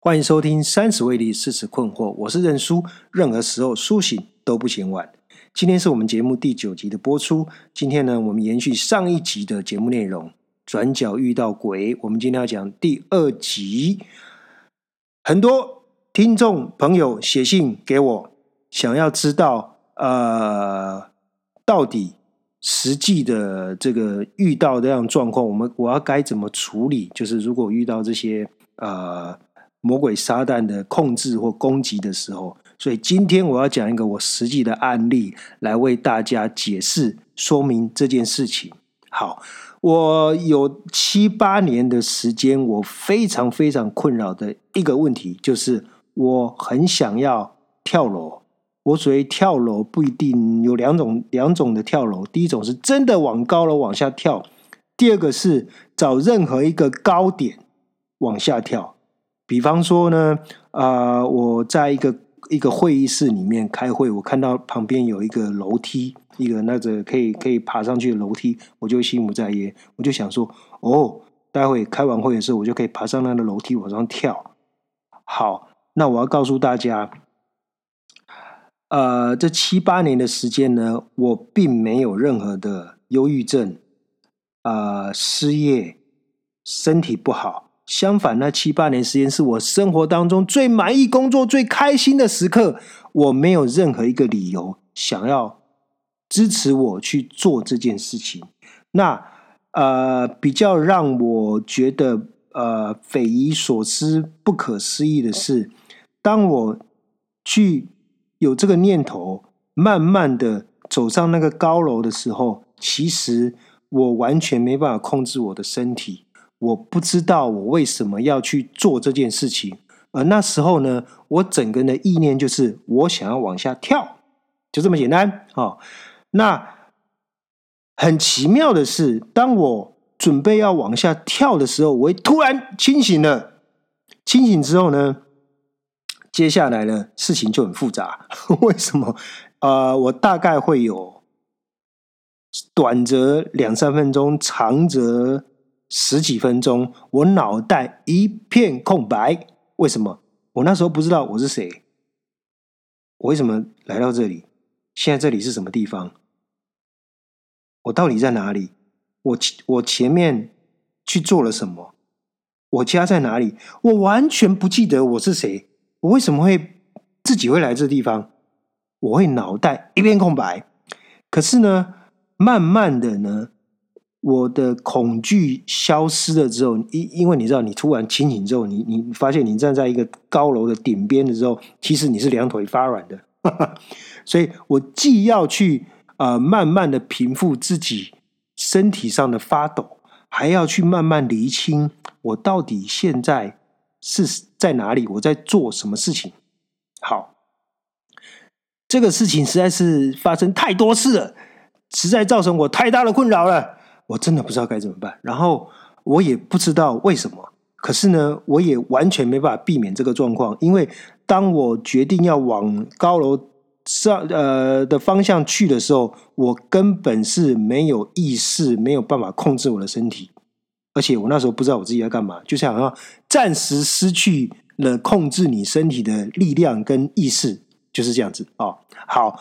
欢迎收听《三十位力，四十困惑》，我是认输，任何时候苏醒都不嫌晚。今天是我们节目第九集的播出。今天呢，我们延续上一集的节目内容，转角遇到鬼。我们今天要讲第二集。很多听众朋友写信给我，想要知道呃，到底实际的这个遇到这样状况，我们我要该怎么处理？就是如果遇到这些呃。魔鬼撒旦的控制或攻击的时候，所以今天我要讲一个我实际的案例，来为大家解释说明这件事情。好，我有七八年的时间，我非常非常困扰的一个问题，就是我很想要跳楼。我所谓跳楼，不一定有两种两种的跳楼，第一种是真的往高楼往下跳，第二个是找任何一个高点往下跳。比方说呢，啊，我在一个一个会议室里面开会，我看到旁边有一个楼梯，一个那个可以可以爬上去的楼梯，我就心不在焉，我就想说，哦，待会开完会的时候，我就可以爬上那个楼梯往上跳。好，那我要告诉大家，呃，这七八年的时间呢，我并没有任何的忧郁症，啊，失业，身体不好。相反，那七八年时间是我生活当中最满意、工作最开心的时刻。我没有任何一个理由想要支持我去做这件事情。那呃，比较让我觉得呃匪夷所思、不可思议的是，当我去有这个念头，慢慢的走上那个高楼的时候，其实我完全没办法控制我的身体。我不知道我为什么要去做这件事情，而那时候呢，我整个人的意念就是我想要往下跳，就这么简单啊。那很奇妙的是，当我准备要往下跳的时候，我突然清醒了。清醒之后呢，接下来呢，事情就很复杂。为什么？呃，我大概会有短则两三分钟，长则。十几分钟，我脑袋一片空白。为什么？我那时候不知道我是谁，我为什么来到这里？现在这里是什么地方？我到底在哪里？我我前面去做了什么？我家在哪里？我完全不记得我是谁。我为什么会自己会来这地方？我会脑袋一片空白。可是呢，慢慢的呢。我的恐惧消失了之后，因因为你知道，你突然清醒之后，你你发现你站在一个高楼的顶边的时候，其实你是两腿发软的。所以我既要去呃慢慢的平复自己身体上的发抖，还要去慢慢厘清我到底现在是在哪里，我在做什么事情。好，这个事情实在是发生太多次了，实在造成我太大的困扰了。我真的不知道该怎么办，然后我也不知道为什么，可是呢，我也完全没办法避免这个状况，因为当我决定要往高楼上呃的方向去的时候，我根本是没有意识，没有办法控制我的身体，而且我那时候不知道我自己要干嘛，就像好像暂时失去了控制你身体的力量跟意识，就是这样子啊。好，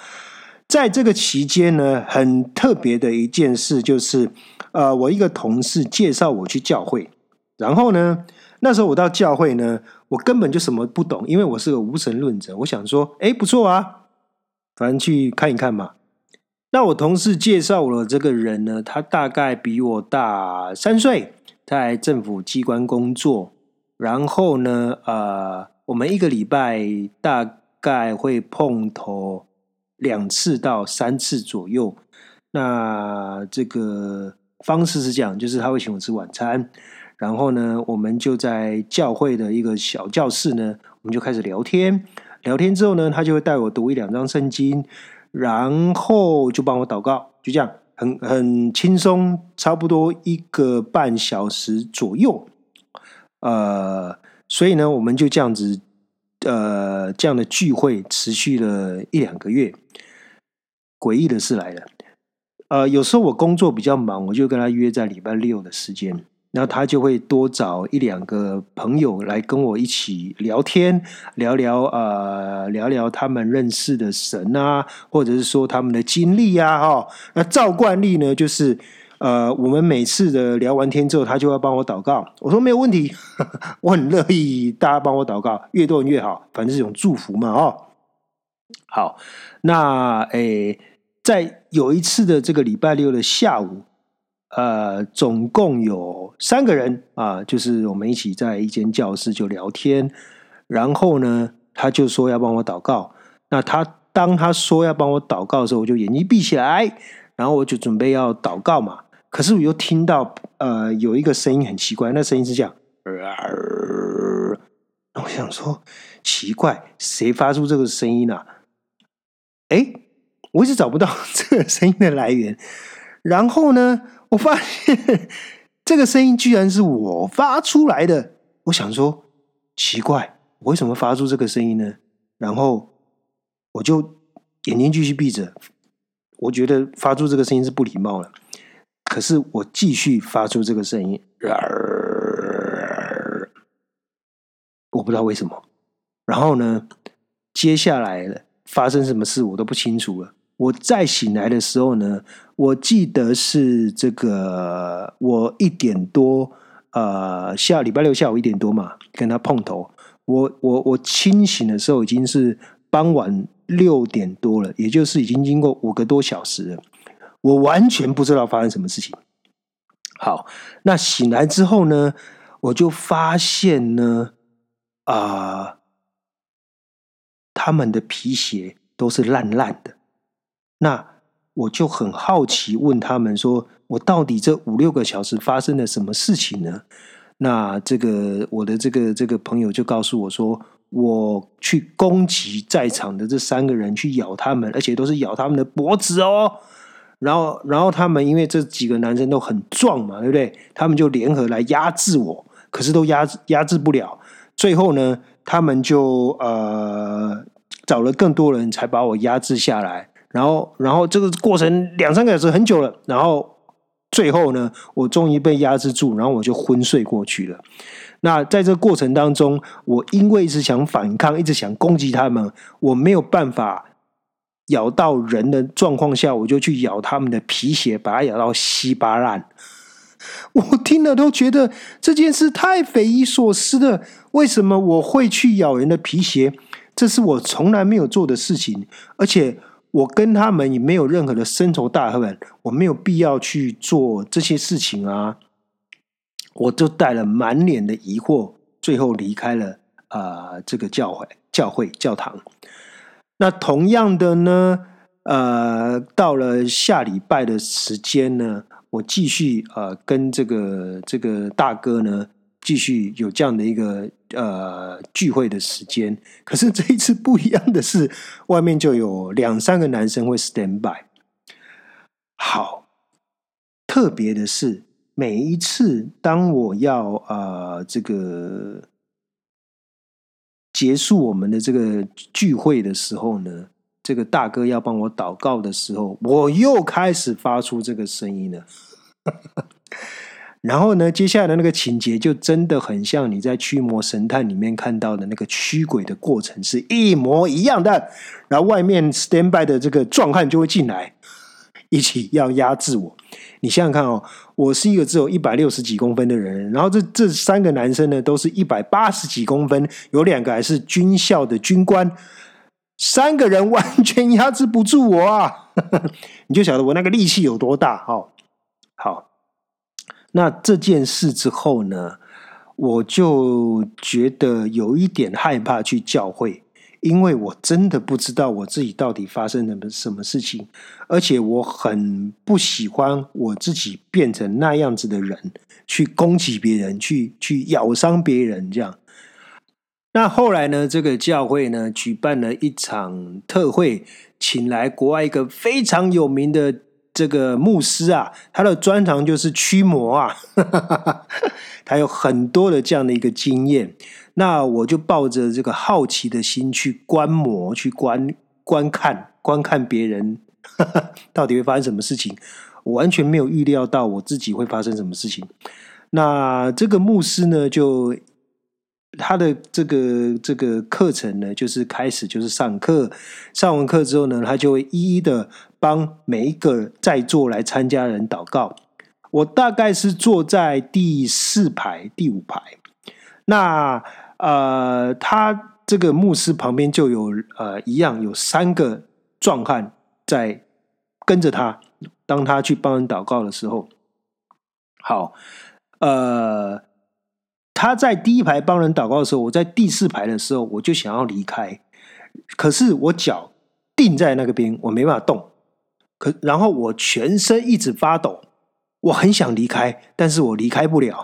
在这个期间呢，很特别的一件事就是。呃，我一个同事介绍我去教会，然后呢，那时候我到教会呢，我根本就什么不懂，因为我是个无神论者。我想说，哎，不错啊，反正去看一看嘛。那我同事介绍我的这个人呢，他大概比我大三岁，在政府机关工作。然后呢，呃，我们一个礼拜大概会碰头两次到三次左右。那这个。方式是这样，就是他会请我吃晚餐，然后呢，我们就在教会的一个小教室呢，我们就开始聊天。聊天之后呢，他就会带我读一两章圣经，然后就帮我祷告，就这样，很很轻松，差不多一个半小时左右。呃，所以呢，我们就这样子，呃，这样的聚会持续了一两个月。诡异的事来了。呃，有时候我工作比较忙，我就跟他约在礼拜六的时间。然后他就会多找一两个朋友来跟我一起聊天，聊聊呃，聊聊他们认识的神啊，或者是说他们的经历啊，哈。那照惯例呢，就是呃，我们每次的聊完天之后，他就要帮我祷告。我说没有问题，我很乐意大家帮我祷告，越多人越好，反正是一种祝福嘛，哦。好，那诶，在有一次的这个礼拜六的下午。呃，总共有三个人啊，就是我们一起在一间教室就聊天，然后呢，他就说要帮我祷告。那他当他说要帮我祷告的时候，我就眼睛闭起来，然后我就准备要祷告嘛。可是我又听到呃有一个声音很奇怪，那声音是这样，我想说奇怪，谁发出这个声音呢？哎，我一直找不到这个声音的来源。然后呢？我发现这个声音居然是我发出来的，我想说奇怪，我为什么发出这个声音呢？然后我就眼睛继续闭着，我觉得发出这个声音是不礼貌了。可是我继续发出这个声音，我不知道为什么。然后呢，接下来发生什么事我都不清楚了。我再醒来的时候呢，我记得是这个，我一点多，呃，下礼拜六下午一点多嘛，跟他碰头。我我我清醒的时候已经是傍晚六点多了，也就是已经经过五个多小时了。我完全不知道发生什么事情。好，那醒来之后呢，我就发现呢，啊，他们的皮鞋都是烂烂的。那我就很好奇，问他们说：“我到底这五六个小时发生了什么事情呢？”那这个我的这个这个朋友就告诉我说：“我去攻击在场的这三个人，去咬他们，而且都是咬他们的脖子哦。然后，然后他们因为这几个男生都很壮嘛，对不对？他们就联合来压制我，可是都压制压制不了。最后呢，他们就呃找了更多人才把我压制下来。”然后，然后这个过程两三个小时很久了。然后最后呢，我终于被压制住，然后我就昏睡过去了。那在这过程当中，我因为一直想反抗，一直想攻击他们，我没有办法咬到人的状况下，我就去咬他们的皮鞋，把它咬到稀巴烂。我听了都觉得这件事太匪夷所思了。为什么我会去咬人的皮鞋？这是我从来没有做的事情，而且。我跟他们也没有任何的深仇大恨，我没有必要去做这些事情啊！我就带了满脸的疑惑，最后离开了啊这个教会、教会、教堂。那同样的呢，呃，到了下礼拜的时间呢，我继续呃跟这个这个大哥呢。继续有这样的一个呃聚会的时间，可是这一次不一样的是，外面就有两三个男生会 stand by。好，特别的是，每一次当我要呃这个结束我们的这个聚会的时候呢，这个大哥要帮我祷告的时候，我又开始发出这个声音了。然后呢，接下来的那个情节就真的很像你在《驱魔神探》里面看到的那个驱鬼的过程是一模一样的。然后外面 stand by 的这个壮汉就会进来，一起要压制我。你想想看哦，我是一个只有一百六十几公分的人，然后这这三个男生呢，都是一百八十几公分，有两个还是军校的军官，三个人完全压制不住我啊！你就晓得我那个力气有多大哦。好。那这件事之后呢，我就觉得有一点害怕去教会，因为我真的不知道我自己到底发生了什么事情，而且我很不喜欢我自己变成那样子的人，去攻击别人，去去咬伤别人这样。那后来呢，这个教会呢举办了一场特会，请来国外一个非常有名的。这个牧师啊，他的专长就是驱魔啊，他有很多的这样的一个经验。那我就抱着这个好奇的心去观摩、去观观看、观看别人 到底会发生什么事情。我完全没有预料到我自己会发生什么事情。那这个牧师呢，就他的这个这个课程呢，就是开始就是上课，上完课之后呢，他就会一一的帮每一个在座来参加人祷告。我大概是坐在第四排、第五排。那呃，他这个牧师旁边就有呃一样有三个壮汉在跟着他，当他去帮人祷告的时候，好，呃，他在第一排帮人祷告的时候，我在第四排的时候，我就想要离开，可是我脚定在那个边，我没办法动，可然后我全身一直发抖。我很想离开，但是我离开不了。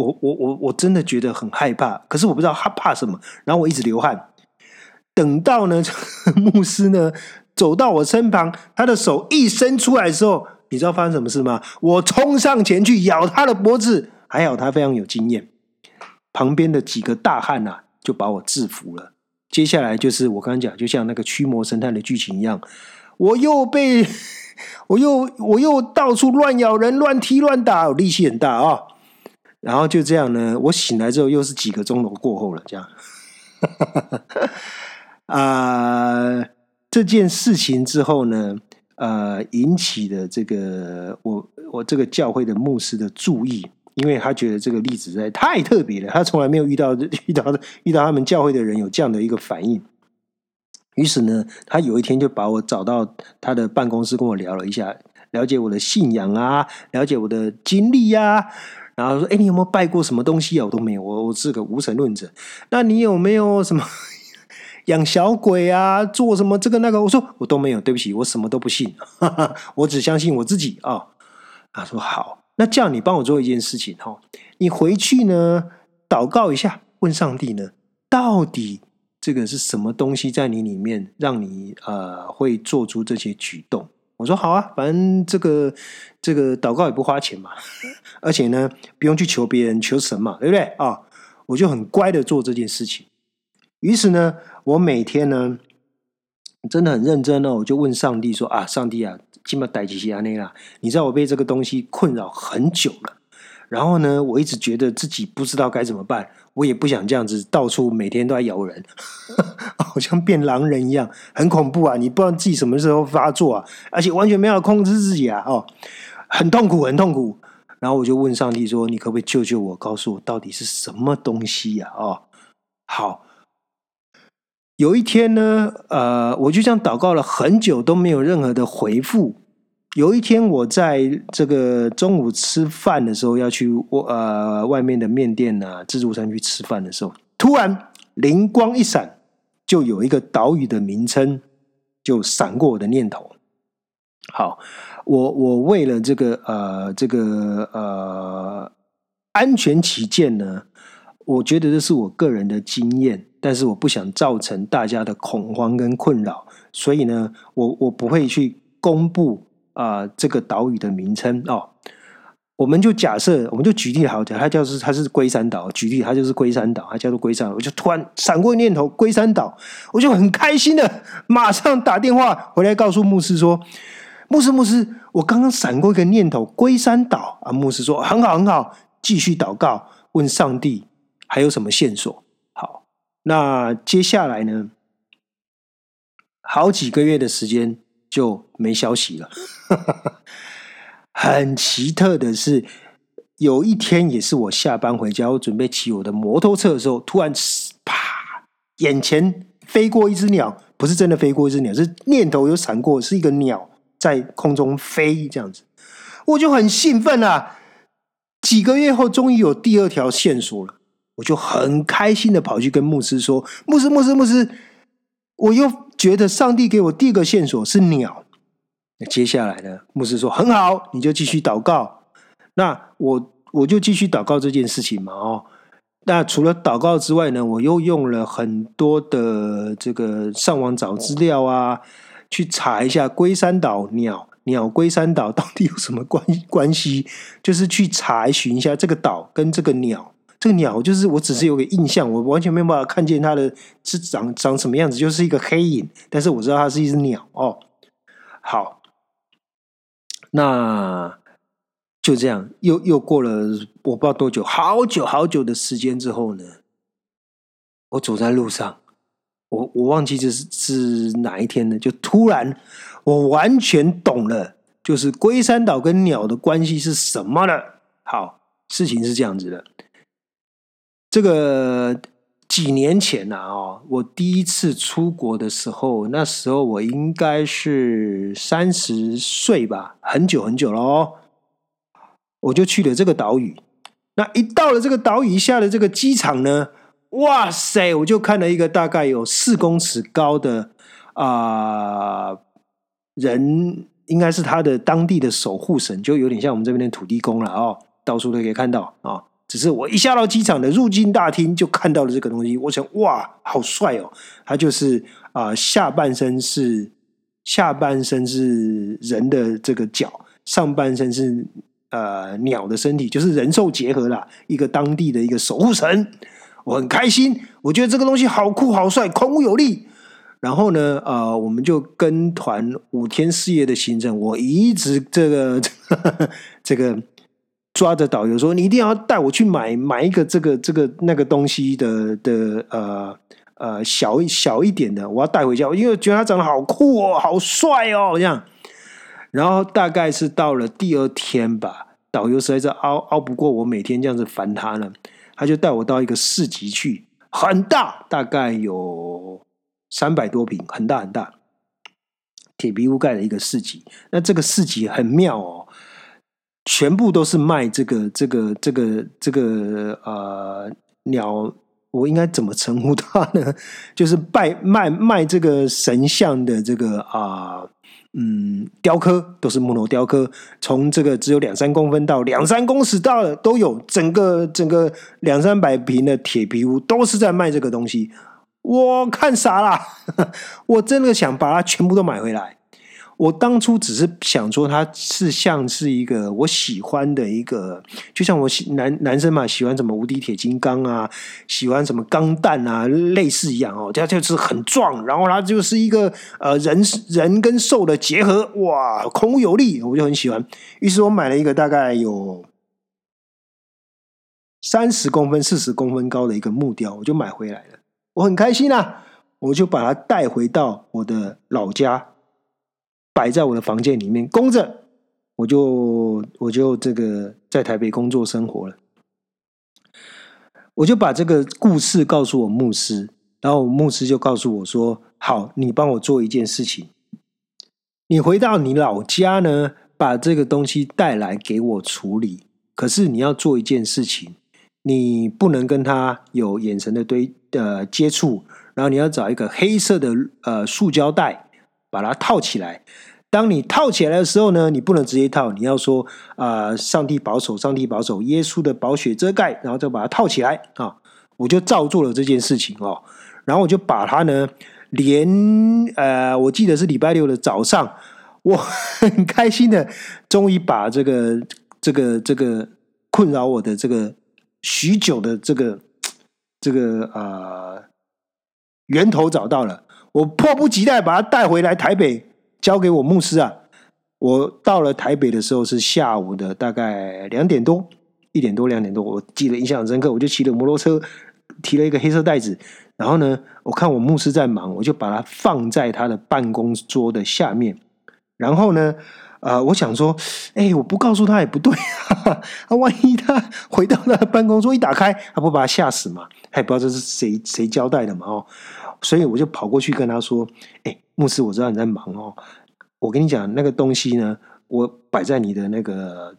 我我我我真的觉得很害怕，可是我不知道他怕什么。然后我一直流汗。等到呢，牧师呢走到我身旁，他的手一伸出来的时候，你知道发生什么事吗？我冲上前去咬他的脖子，还好他非常有经验。旁边的几个大汉呐，就把我制服了。接下来就是我刚刚讲，就像那个驱魔神探的剧情一样，我又被。我又我又到处乱咬人、乱踢、乱打，力气很大啊！然后就这样呢，我醒来之后又是几个钟头过后了，这样。啊，这件事情之后呢，呃，引起的这个我我这个教会的牧师的注意，因为他觉得这个例子实在太特别了，他从来没有遇到 遇到遇到他们教会的人有这样的一个反应。于是呢，他有一天就把我找到他的办公室，跟我聊了一下，了解我的信仰啊，了解我的经历呀，然后说：“哎，你有没有拜过什么东西啊？”我都没有，我我是个无神论者。那你有没有什么 养小鬼啊？做什么这个那个？我说我都没有，对不起，我什么都不信，哈 哈我只相信我自己啊。他说：“好，那这样你帮我做一件事情哈，你回去呢祷告一下，问上帝呢到底。”这个是什么东西在你里面让你呃会做出这些举动？我说好啊，反正这个这个祷告也不花钱嘛，而且呢不用去求别人求神嘛，对不对啊？我就很乖的做这件事情。于是呢，我每天呢真的很认真哦，我就问上帝说啊，上帝啊，今麦逮几西安内啦？你知道我被这个东西困扰很久了，然后呢，我一直觉得自己不知道该怎么办。我也不想这样子，到处每天都在咬人，好像变狼人一样，很恐怖啊！你不知道自己什么时候发作啊，而且完全没有控制自己啊，哦，很痛苦，很痛苦。然后我就问上帝说：“你可不可以救救我？告诉我到底是什么东西呀？”哦，好。有一天呢，呃，我就这样祷告了很久，都没有任何的回复。有一天，我在这个中午吃饭的时候，要去我呃外面的面店啊自助餐去吃饭的时候，突然灵光一闪，就有一个岛屿的名称就闪过我的念头。好，我我为了这个呃这个呃安全起见呢，我觉得这是我个人的经验，但是我不想造成大家的恐慌跟困扰，所以呢，我我不会去公布。啊，这个岛屿的名称哦，我们就假设，我们就举例好讲，它叫是它是龟山岛，举例它就是龟山岛，它叫做龟山。我就突然闪过念头，龟山岛，我就很开心的，马上打电话回来告诉牧师说：“牧师，牧师，我刚刚闪过一个念头，龟山岛啊。”牧师说：“很好，很好，继续祷告，问上帝还有什么线索。”好，那接下来呢，好几个月的时间。就没消息了。很奇特的是，有一天也是我下班回家，我准备骑我的摩托车的时候，突然啪，眼前飞过一只鸟，不是真的飞过一只鸟，是念头有闪过，是一个鸟在空中飞这样子，我就很兴奋啊！几个月后，终于有第二条线索了，我就很开心的跑去跟牧师说：“牧师，牧师，牧师，我又。”觉得上帝给我第一个线索是鸟，那接下来呢？牧师说很好，你就继续祷告。那我我就继续祷告这件事情嘛。哦，那除了祷告之外呢，我又用了很多的这个上网找资料啊，去查一下龟山岛鸟鸟龟山岛到底有什么关关系，就是去查询一下这个岛跟这个鸟。这个鸟就是我，只是有个印象，我完全没有办法看见它的是长长什么样子，就是一个黑影。但是我知道它是一只鸟哦。好，那就这样，又又过了我不知道多久，好久好久的时间之后呢，我走在路上，我我忘记这是是哪一天呢？就突然我完全懂了，就是龟山岛跟鸟的关系是什么了。好，事情是这样子的，这个几年前呐，哦，我第一次出国的时候，那时候我应该是三十岁吧，很久很久了哦。我就去了这个岛屿，那一到了这个岛屿下的这个机场呢，哇塞！我就看了一个大概有四公尺高的啊人，应该是他的当地的守护神，就有点像我们这边的土地公了哦，到处都可以看到啊。只是我一下到机场的入境大厅，就看到了这个东西，我想哇，好帅哦！他就是啊，下半身是下半身是人的这个脚，上半身是。呃，鸟的身体就是人兽结合了一个当地的一个守护神，我很开心，我觉得这个东西好酷好帅，孔武有力。然后呢，呃，我们就跟团五天四夜的行程，我一直这个 这个抓着导游说，你一定要带我去买买一个这个这个那个东西的的呃呃小小一点的，我要带回家，因为觉得它长得好酷哦，好帅哦，这样。然后大概是到了第二天吧，导游实在是熬熬不过我每天这样子烦他了，他就带我到一个市集去，很大，大概有三百多平，很大很大，铁皮屋盖的一个市集。那这个市集很妙哦，全部都是卖这个这个这个这个呃鸟，我应该怎么称呼它呢？就是拜卖卖这个神像的这个啊。嗯，雕刻都是木头雕刻，从这个只有两三公分到两三公尺大的都有，整个整个两三百平的铁皮屋都是在卖这个东西，我看傻了，我真的想把它全部都买回来。我当初只是想说，它是像是一个我喜欢的一个，就像我喜男男生嘛，喜欢什么无敌铁金刚啊，喜欢什么钢弹啊，类似一样哦，它就是很壮，然后它就是一个呃人人跟兽的结合，哇，孔武有力，我就很喜欢。于是我买了一个大概有三十公分、四十公分高的一个木雕，我就买回来了，我很开心啊，我就把它带回到我的老家。摆在我的房间里面供着，我就我就这个在台北工作生活了。我就把这个故事告诉我牧师，然后牧师就告诉我说：“好，你帮我做一件事情，你回到你老家呢，把这个东西带来给我处理。可是你要做一件事情，你不能跟他有眼神的对呃接触，然后你要找一个黑色的呃塑胶袋。”把它套起来。当你套起来的时候呢，你不能直接套，你要说啊，上帝保守，上帝保守，耶稣的宝血遮盖，然后再把它套起来啊。我就照做了这件事情哦。然后我就把它呢，连呃，我记得是礼拜六的早上，我 很开心的，终于把这个这个这个困扰我的这个许久的这个这个呃源头找到了。我迫不及待把他带回来台北，交给我牧师啊！我到了台北的时候是下午的大概两点多，一点多两点多，我记得印象很深刻。我就骑着摩托车，提了一个黑色袋子，然后呢，我看我牧师在忙，我就把它放在他的办公桌的下面。然后呢，呃，我想说，哎，我不告诉他也不对啊，万一他回到他的办公桌一打开，他不把他吓死吗？他也不知道这是谁谁交代的嘛，哦。所以我就跑过去跟他说：“哎，牧师，我知道你在忙哦。我跟你讲，那个东西呢，我摆在你的那个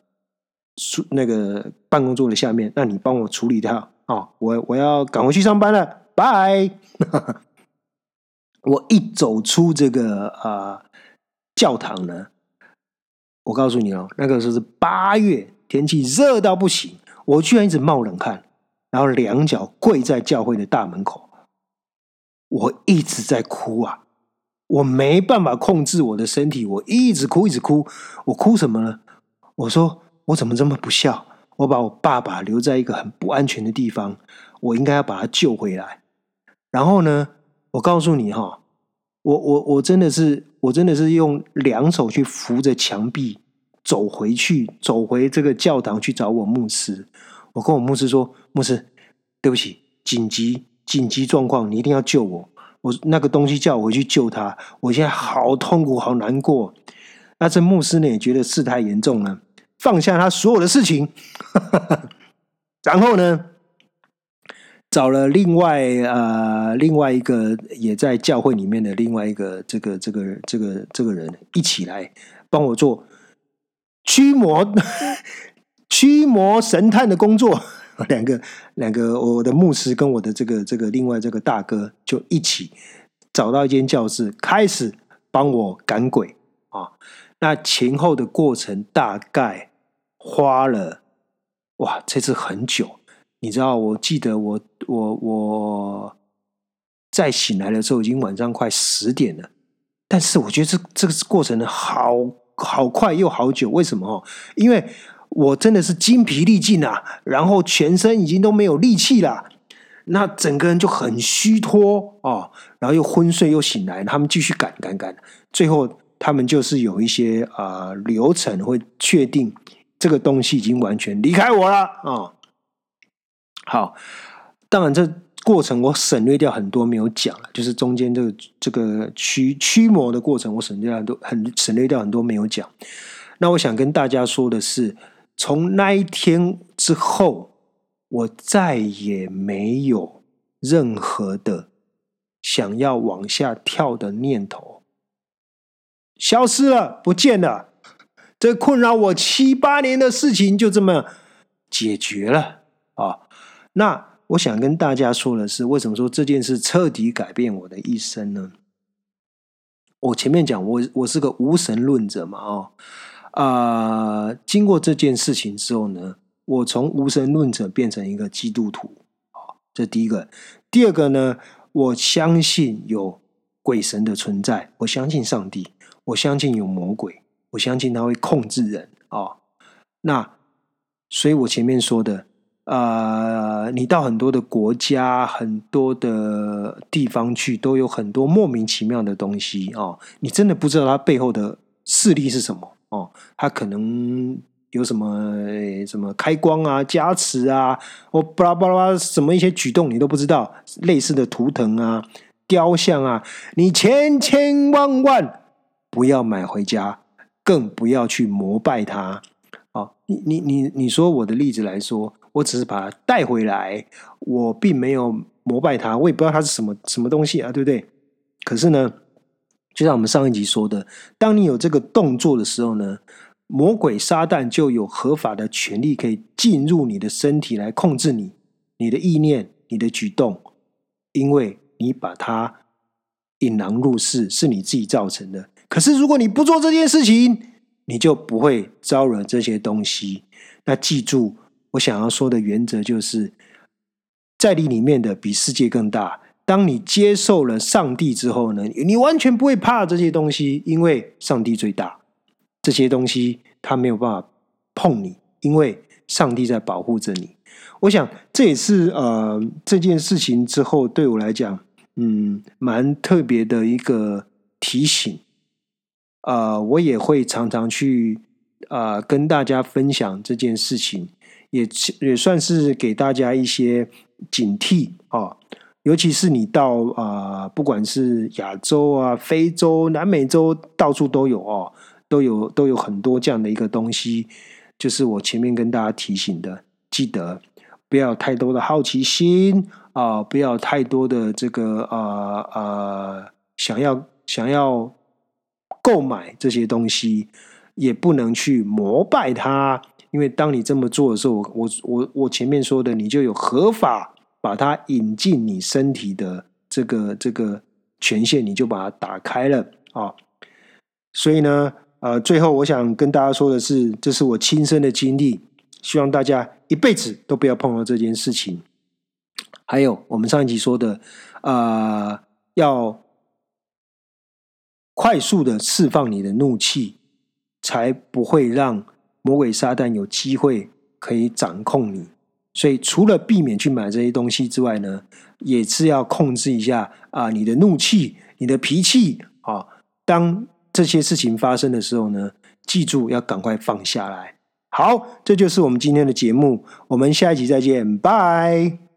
书那个办公桌的下面，那你帮我处理掉哦。我我要赶回去上班了，拜。我一走出这个啊教堂呢，我告诉你哦，那个时候是八月，天气热到不行，我居然一直冒冷汗，然后两脚跪在教会的大门口。”我一直在哭啊，我没办法控制我的身体，我一直哭，一直哭。我哭什么呢？我说我怎么这么不孝？我把我爸爸留在一个很不安全的地方，我应该要把他救回来。然后呢，我告诉你哈，我我我真的是，我真的是用两手去扶着墙壁，走回去，走回这个教堂去找我牧师。我跟我牧师说：“牧师，对不起，紧急紧急状况，你一定要救我。我那个东西叫我回去救他，我现在好痛苦，好难过。”那这牧师呢也觉得事态严重了，放下他所有的事情，然后呢，找了另外呃另外一个也在教会里面的另外一个这个这个这个这个人一起来帮我做驱魔 驱魔神探的工作。两个两个我的牧师跟我的这个这个另外这个大哥就一起找到一间教室，开始帮我赶鬼啊。那前后的过程大概花了哇，这次很久。你知道，我记得我我我在醒来的时候已经晚上快十点了，但是我觉得这这个过程呢，好好快又好久。为什么？哦，因为我真的是精疲力尽啊，然后全身已经都没有力气了，那整个人就很虚脱哦，然后又昏睡又醒来，他们继续赶赶赶，最后。他们就是有一些啊流程会确定这个东西已经完全离开我了啊。好，当然这过程我省略掉很多没有讲了，就是中间这个这个驱驱魔的过程，我省略很多很省略掉很多没有讲。那我想跟大家说的是，从那一天之后，我再也没有任何的想要往下跳的念头。消失了，不见了。这困扰我七八年的事情就这么解决了啊！那我想跟大家说的是，为什么说这件事彻底改变我的一生呢？我前面讲，我我是个无神论者嘛，哦啊，经过这件事情之后呢，我从无神论者变成一个基督徒啊，这第一个。第二个呢，我相信有鬼神的存在，我相信上帝。我相信有魔鬼，我相信他会控制人啊。那所以，我前面说的，呃，你到很多的国家、很多的地方去，都有很多莫名其妙的东西哦。你真的不知道它背后的势力是什么哦。他可能有什么什么开光啊、加持啊，或巴拉巴拉什么一些举动，你都不知道。类似的图腾啊、雕像啊，你千千万万。不要买回家，更不要去膜拜它。哦，你你你你说我的例子来说，我只是把它带回来，我并没有膜拜它，我也不知道它是什么什么东西啊，对不对？可是呢，就像我们上一集说的，当你有这个动作的时候呢，魔鬼撒旦就有合法的权利可以进入你的身体来控制你、你的意念、你的举动，因为你把它引狼入室，是你自己造成的。可是，如果你不做这件事情，你就不会招惹这些东西。那记住，我想要说的原则就是，在你里面的比世界更大。当你接受了上帝之后呢，你完全不会怕这些东西，因为上帝最大。这些东西他没有办法碰你，因为上帝在保护着你。我想这也是呃这件事情之后对我来讲，嗯，蛮特别的一个提醒。呃，我也会常常去啊跟大家分享这件事情，也也算是给大家一些警惕啊。尤其是你到啊，不管是亚洲啊、非洲、南美洲，到处都有哦，都有都有很多这样的一个东西。就是我前面跟大家提醒的，记得不要太多的好奇心啊，不要太多的这个啊啊，想要想要。购买这些东西，也不能去膜拜它，因为当你这么做的时候，我我我前面说的，你就有合法把它引进你身体的这个这个权限，你就把它打开了啊。所以呢，呃，最后我想跟大家说的是，这是我亲身的经历，希望大家一辈子都不要碰到这件事情。还有我们上一集说的，啊，要。快速的释放你的怒气，才不会让魔鬼撒旦有机会可以掌控你。所以，除了避免去买这些东西之外呢，也是要控制一下啊，你的怒气、你的脾气啊。当这些事情发生的时候呢，记住要赶快放下来。好，这就是我们今天的节目，我们下一集再见，拜。